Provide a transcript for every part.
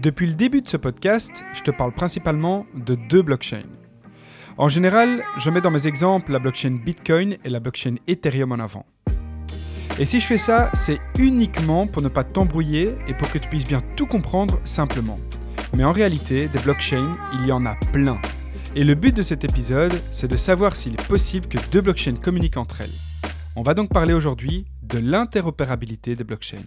Depuis le début de ce podcast, je te parle principalement de deux blockchains. En général, je mets dans mes exemples la blockchain Bitcoin et la blockchain Ethereum en avant. Et si je fais ça, c'est uniquement pour ne pas t'embrouiller et pour que tu puisses bien tout comprendre simplement. Mais en réalité, des blockchains, il y en a plein. Et le but de cet épisode, c'est de savoir s'il est possible que deux blockchains communiquent entre elles. On va donc parler aujourd'hui de l'interopérabilité des blockchains.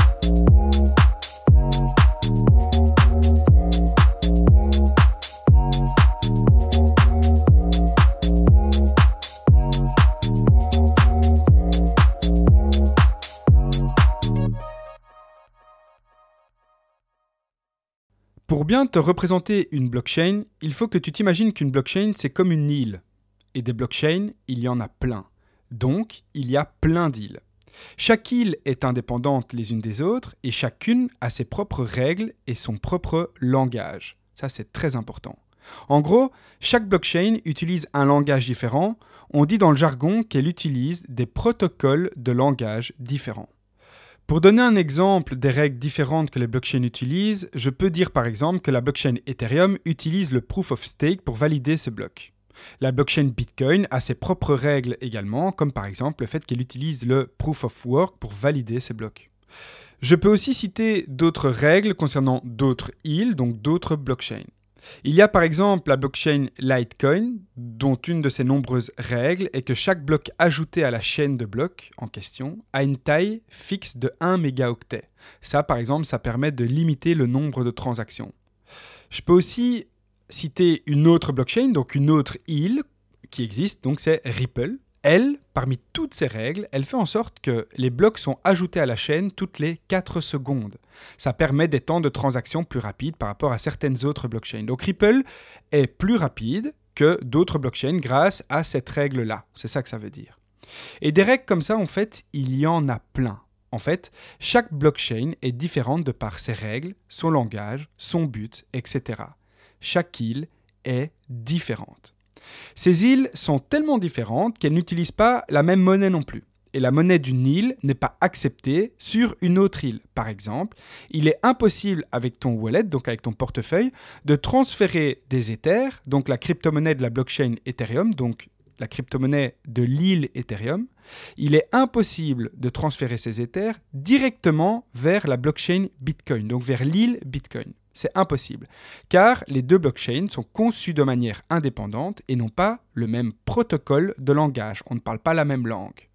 Pour bien te représenter une blockchain, il faut que tu t'imagines qu'une blockchain, c'est comme une île. Et des blockchains, il y en a plein. Donc, il y a plein d'îles. Chaque île est indépendante les unes des autres et chacune a ses propres règles et son propre langage. Ça, c'est très important. En gros, chaque blockchain utilise un langage différent. On dit dans le jargon qu'elle utilise des protocoles de langage différents. Pour donner un exemple des règles différentes que les blockchains utilisent, je peux dire par exemple que la blockchain Ethereum utilise le proof of stake pour valider ses blocs. La blockchain Bitcoin a ses propres règles également, comme par exemple le fait qu'elle utilise le proof of work pour valider ses blocs. Je peux aussi citer d'autres règles concernant d'autres îles, donc d'autres blockchains. Il y a par exemple la blockchain Litecoin, dont une de ses nombreuses règles est que chaque bloc ajouté à la chaîne de blocs en question a une taille fixe de 1 mégaoctet. Ça, par exemple, ça permet de limiter le nombre de transactions. Je peux aussi citer une autre blockchain, donc une autre île qui existe, donc c'est Ripple. Elle, parmi toutes ces règles, elle fait en sorte que les blocs sont ajoutés à la chaîne toutes les 4 secondes. Ça permet des temps de transaction plus rapides par rapport à certaines autres blockchains. Donc Ripple est plus rapide que d'autres blockchains grâce à cette règle-là. C'est ça que ça veut dire. Et des règles comme ça, en fait, il y en a plein. En fait, chaque blockchain est différente de par ses règles, son langage, son but, etc. Chaque île est différente. Ces îles sont tellement différentes qu'elles n'utilisent pas la même monnaie non plus. Et la monnaie d'une île n'est pas acceptée sur une autre île. Par exemple, il est impossible avec ton wallet, donc avec ton portefeuille, de transférer des Ethers, donc la crypto-monnaie de la blockchain Ethereum, donc la crypto-monnaie de l'île Ethereum. Il est impossible de transférer ces Ethers directement vers la blockchain Bitcoin, donc vers l'île Bitcoin. C'est impossible, car les deux blockchains sont conçus de manière indépendante et n'ont pas le même protocole de langage. On ne parle pas la même langue.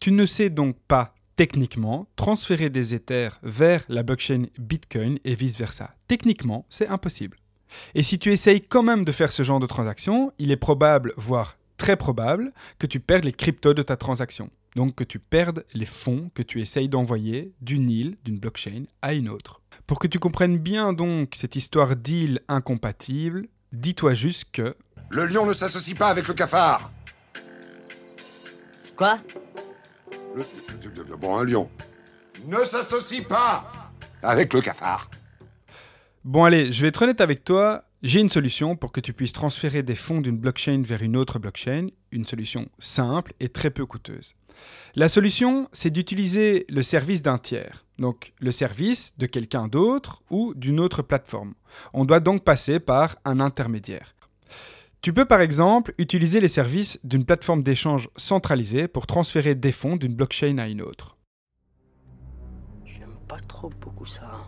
Tu ne sais donc pas techniquement transférer des Ethers vers la blockchain Bitcoin et vice-versa. Techniquement, c'est impossible. Et si tu essayes quand même de faire ce genre de transaction, il est probable, voire très probable, que tu perdes les cryptos de ta transaction. Donc que tu perdes les fonds que tu essayes d'envoyer d'une île, d'une blockchain à une autre. Pour que tu comprennes bien donc cette histoire d'île incompatible, dis-toi juste que... Le lion ne s'associe pas avec le cafard Quoi? Le, Bon, un lion ne s'associe pas avec le cafard. Bon allez, je vais être honnête avec toi, j'ai une solution pour que tu puisses transférer des fonds d'une blockchain vers une autre blockchain, une solution simple et très peu coûteuse. La solution, c'est d'utiliser le service d'un tiers, donc le service de quelqu'un d'autre ou d'une autre plateforme. On doit donc passer par un intermédiaire. Tu peux par exemple utiliser les services d'une plateforme d'échange centralisée pour transférer des fonds d'une blockchain à une autre. J'aime pas trop beaucoup ça.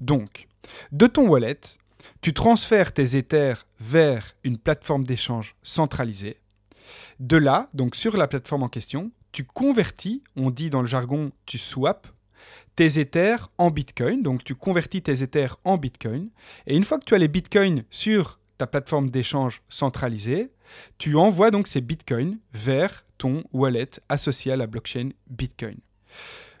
Donc, de ton wallet, tu transfères tes Ethers vers une plateforme d'échange centralisée. De là, donc sur la plateforme en question, tu convertis, on dit dans le jargon tu swaps, tes Ethers en Bitcoin. Donc tu convertis tes Ethers en Bitcoin. Et une fois que tu as les Bitcoins sur ta plateforme d'échange centralisée, tu envoies donc ces Bitcoins vers ton wallet associé à la blockchain Bitcoin.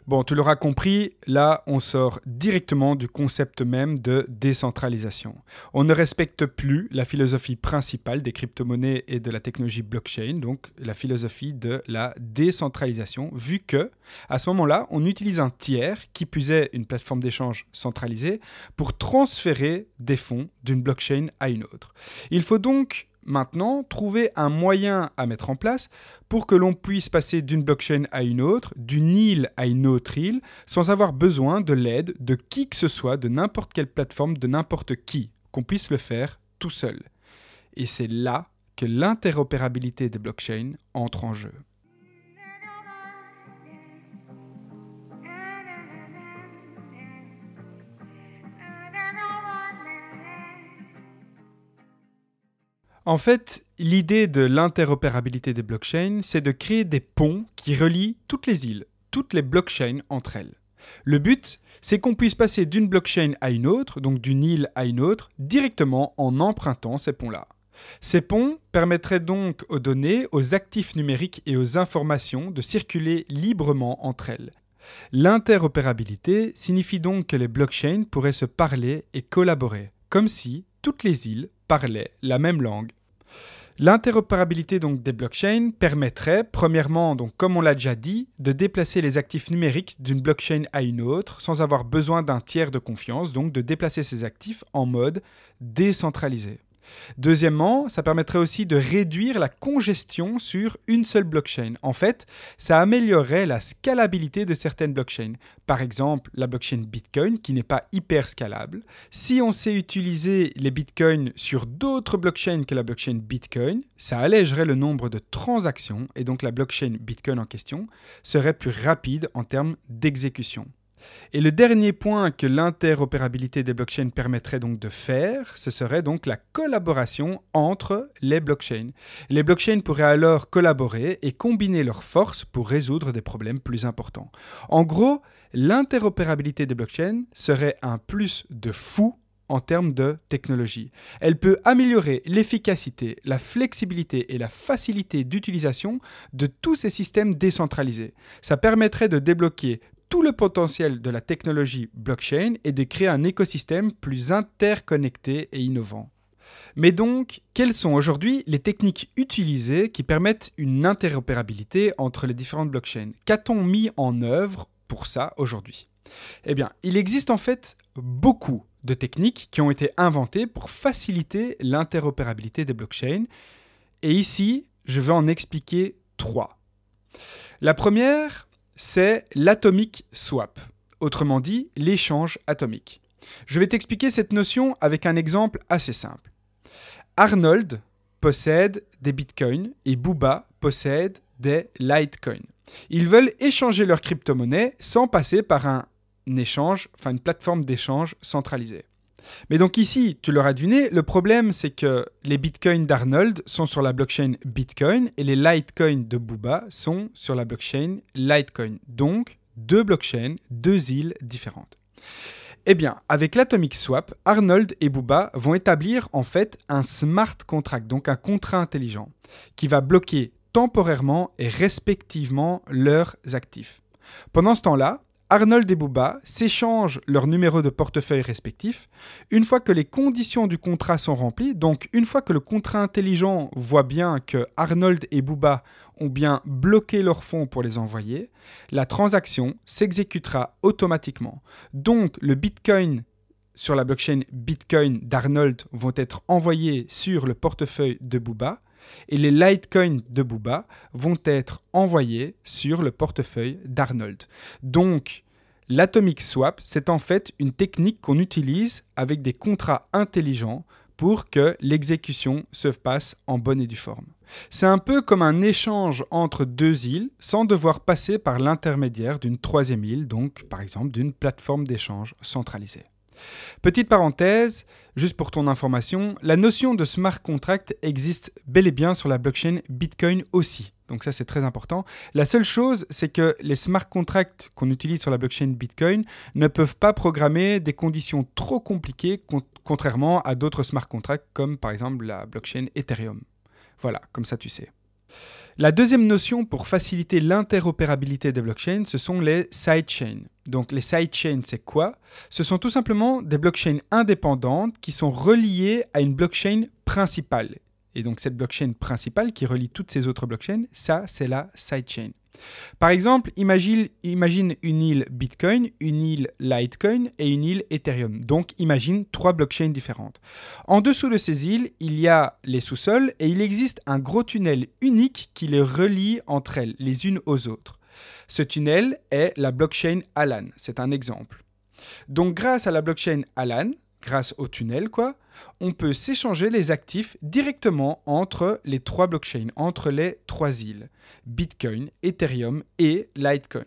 Bon, tu l'auras compris, là, on sort directement du concept même de décentralisation. On ne respecte plus la philosophie principale des crypto-monnaies et de la technologie blockchain, donc la philosophie de la décentralisation, vu que, à ce moment-là, on utilise un tiers, qui puisait une plateforme d'échange centralisée, pour transférer des fonds d'une blockchain à une autre. Il faut donc maintenant trouver un moyen à mettre en place pour que l'on puisse passer d'une blockchain à une autre, d'une île à une autre île, sans avoir besoin de l'aide de qui que ce soit, de n'importe quelle plateforme, de n'importe qui, qu'on puisse le faire tout seul. Et c'est là que l'interopérabilité des blockchains entre en jeu. En fait, l'idée de l'interopérabilité des blockchains, c'est de créer des ponts qui relient toutes les îles, toutes les blockchains entre elles. Le but, c'est qu'on puisse passer d'une blockchain à une autre, donc d'une île à une autre, directement en empruntant ces ponts-là. Ces ponts permettraient donc aux données, aux actifs numériques et aux informations de circuler librement entre elles. L'interopérabilité signifie donc que les blockchains pourraient se parler et collaborer, comme si toutes les îles parlaient la même langue. L'interopérabilité donc des blockchains permettrait, premièrement, donc comme on l'a déjà dit, de déplacer les actifs numériques d'une blockchain à une autre sans avoir besoin d'un tiers de confiance, donc de déplacer ces actifs en mode décentralisé. Deuxièmement, ça permettrait aussi de réduire la congestion sur une seule blockchain. En fait, ça améliorerait la scalabilité de certaines blockchains. Par exemple, la blockchain Bitcoin qui n'est pas hyper scalable. Si on sait utiliser les Bitcoins sur d'autres blockchains que la blockchain Bitcoin, ça allégerait le nombre de transactions et donc la blockchain Bitcoin en question serait plus rapide en termes d'exécution. Et le dernier point que l'interopérabilité des blockchains permettrait donc de faire, ce serait donc la collaboration entre les blockchains. Les blockchains pourraient alors collaborer et combiner leurs forces pour résoudre des problèmes plus importants. En gros, l'interopérabilité des blockchains serait un plus de fou en termes de technologie. Elle peut améliorer l'efficacité, la flexibilité et la facilité d'utilisation de tous ces systèmes décentralisés. Ça permettrait de débloquer tout le potentiel de la technologie blockchain et de créer un écosystème plus interconnecté et innovant. Mais donc, quelles sont aujourd'hui les techniques utilisées qui permettent une interopérabilité entre les différentes blockchains? Qu'a-t-on mis en œuvre pour ça aujourd'hui? Eh bien, il existe en fait beaucoup de techniques qui ont été inventées pour faciliter l'interopérabilité des blockchains. Et ici, je vais en expliquer trois. La première, c'est l'atomic swap, autrement dit l'échange atomique. Je vais t'expliquer cette notion avec un exemple assez simple. Arnold possède des bitcoins et Booba possède des Litecoin. Ils veulent échanger leur crypto-monnaie sans passer par un échange, enfin une plateforme d'échange centralisée. Mais donc ici, tu l'auras deviné, le problème c'est que les bitcoins d'Arnold sont sur la blockchain Bitcoin et les Litecoin de Booba sont sur la blockchain Litecoin. Donc, deux blockchains, deux îles différentes. Eh bien, avec l'Atomic Swap, Arnold et Booba vont établir en fait un smart contract, donc un contrat intelligent, qui va bloquer temporairement et respectivement leurs actifs. Pendant ce temps-là, Arnold et Booba s'échangent leurs numéros de portefeuille respectifs. Une fois que les conditions du contrat sont remplies, donc une fois que le contrat intelligent voit bien que Arnold et Booba ont bien bloqué leurs fonds pour les envoyer, la transaction s'exécutera automatiquement. Donc le Bitcoin sur la blockchain Bitcoin d'Arnold vont être envoyés sur le portefeuille de Booba et les Litecoins de Booba vont être envoyés sur le portefeuille d'Arnold. Donc, l'atomic swap, c'est en fait une technique qu'on utilise avec des contrats intelligents pour que l'exécution se passe en bonne et due forme. C'est un peu comme un échange entre deux îles sans devoir passer par l'intermédiaire d'une troisième île, donc par exemple d'une plateforme d'échange centralisée. Petite parenthèse, juste pour ton information, la notion de smart contract existe bel et bien sur la blockchain Bitcoin aussi. Donc ça c'est très important. La seule chose, c'est que les smart contracts qu'on utilise sur la blockchain Bitcoin ne peuvent pas programmer des conditions trop compliquées contrairement à d'autres smart contracts comme par exemple la blockchain Ethereum. Voilà, comme ça tu sais. La deuxième notion pour faciliter l'interopérabilité des blockchains, ce sont les sidechains. Donc les sidechains, c'est quoi? Ce sont tout simplement des blockchains indépendantes qui sont reliées à une blockchain principale. Et donc cette blockchain principale qui relie toutes ces autres blockchains, ça c'est la sidechain. Par exemple, imagine, une île Bitcoin, une île Litecoin et une île Ethereum. Donc imagine trois blockchains différentes. En dessous de ces îles, il y a les sous-sols et il existe un gros tunnel unique qui les relie entre elles, les unes aux autres. Ce tunnel est la blockchain Alan. C'est un exemple. Donc grâce à la blockchain Alan, grâce au tunnel quoi, on peut s'échanger les actifs directement entre les trois blockchains, entre les trois îles, Bitcoin, Ethereum et Litecoin.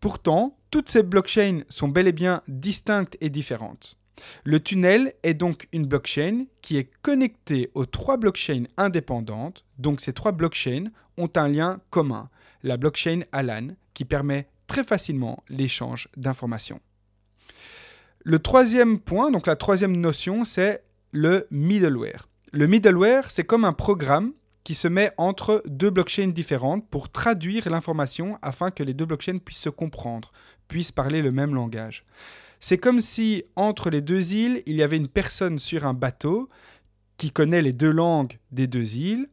Pourtant, toutes ces blockchains sont bel et bien distinctes et différentes. Le tunnel est donc une blockchain qui est connectée aux trois blockchains indépendantes, donc ces trois blockchains ont un lien commun, la blockchain Alan, qui permet très facilement l'échange d'informations. Le troisième point, donc la troisième notion, c'est le middleware. Le middleware, c'est comme un programme qui se met entre deux blockchains différentes pour traduire l'information afin que les deux blockchains puissent se comprendre, puissent parler le même langage. C'est comme si entre les deux îles, il y avait une personne sur un bateau qui connaît les deux langues des deux îles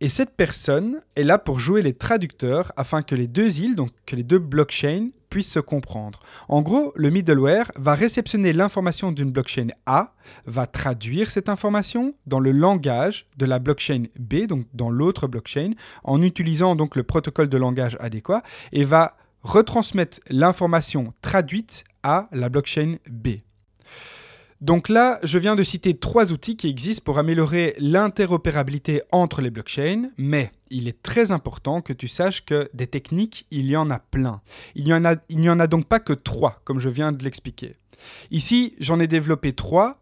et cette personne est là pour jouer les traducteurs afin que les deux îles, donc que les deux blockchains, se comprendre. En gros, le middleware va réceptionner l'information d'une blockchain A, va traduire cette information dans le langage de la blockchain B, donc dans l'autre blockchain, en utilisant donc le protocole de langage adéquat, et va retransmettre l'information traduite à la blockchain B. Donc là, je viens de citer trois outils qui existent pour améliorer l'interopérabilité entre les blockchains, mais il est très important que tu saches que des techniques, il y en a plein. Il n'y en a, donc pas que trois, comme je viens de l'expliquer. Ici, j'en ai développé trois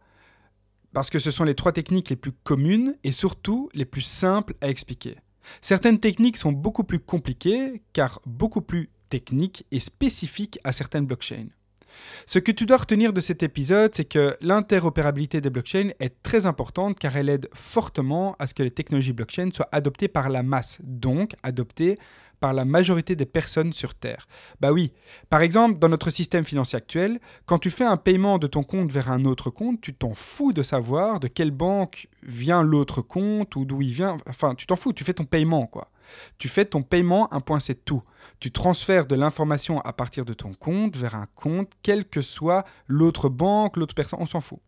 parce que ce sont les trois techniques les plus communes et surtout les plus simples à expliquer. Certaines techniques sont beaucoup plus compliquées car beaucoup plus techniques et spécifiques à certaines blockchains. Ce que tu dois retenir de cet épisode, c'est que l'interopérabilité des blockchains est très importante car elle aide fortement à ce que les technologies blockchain soient adoptées par la masse, donc adoptées par la majorité des personnes sur Terre. Bah oui, par exemple, dans notre système financier actuel, quand tu fais un paiement de ton compte vers un autre compte, tu t'en fous de savoir de quelle banque vient l'autre compte ou d'où il vient. Enfin, tu t'en fous, tu fais ton paiement, quoi. Tu fais ton paiement, un point, c'est tout. Tu transfères de l'information à partir de ton compte vers un compte, quelle que soit l'autre banque, l'autre personne, on s'en fout.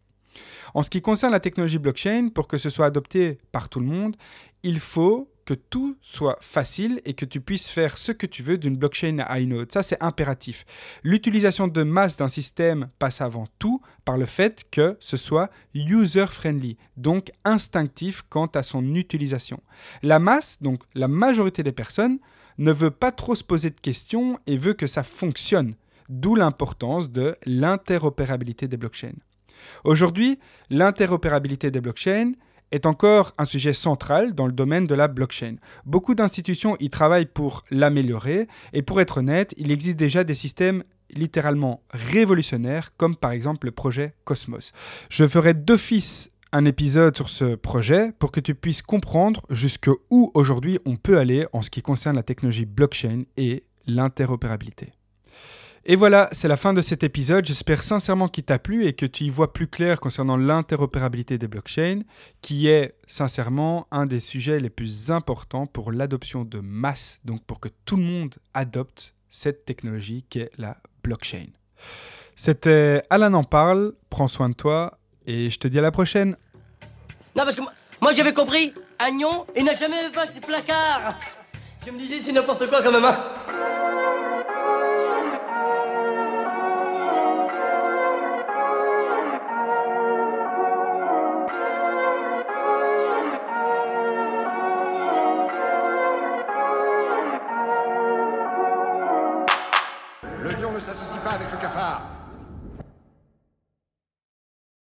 En ce qui concerne la technologie blockchain, pour que ce soit adopté par tout le monde, il faut que tout soit facile et que tu puisses faire ce que tu veux d'une blockchain à une autre. Ça, c'est impératif. L'utilisation de masse d'un système passe avant tout par le fait que ce soit user-friendly, donc instinctif quant à son utilisation. La masse, donc la majorité des personnes, ne veut pas trop se poser de questions et veut que ça fonctionne, d'où l'importance de l'interopérabilité des blockchains. Aujourd'hui, l'interopérabilité des blockchains, est encore un sujet central dans le domaine de la blockchain. Beaucoup d'institutions y travaillent pour l'améliorer et pour être honnête, il existe déjà des systèmes littéralement révolutionnaires comme par exemple le projet Cosmos. Je ferai d'office un épisode sur ce projet pour que tu puisses comprendre jusqu'où aujourd'hui on peut aller en ce qui concerne la technologie blockchain et l'interopérabilité. Et voilà, c'est la fin de cet épisode. J'espère sincèrement qu'il t'a plu et que tu y vois plus clair concernant l'interopérabilité des blockchains, qui est sincèrement un des sujets les plus importants pour l'adoption de masse, donc pour que tout le monde adopte cette technologie qui est la blockchain. C'était Alan en parle, prends soin de toi et je te dis à la prochaine. Non, parce que moi, j'avais compris, Agnon, il n'a jamais fait de placard. Je me disais, c'est n'importe quoi quand même, hein.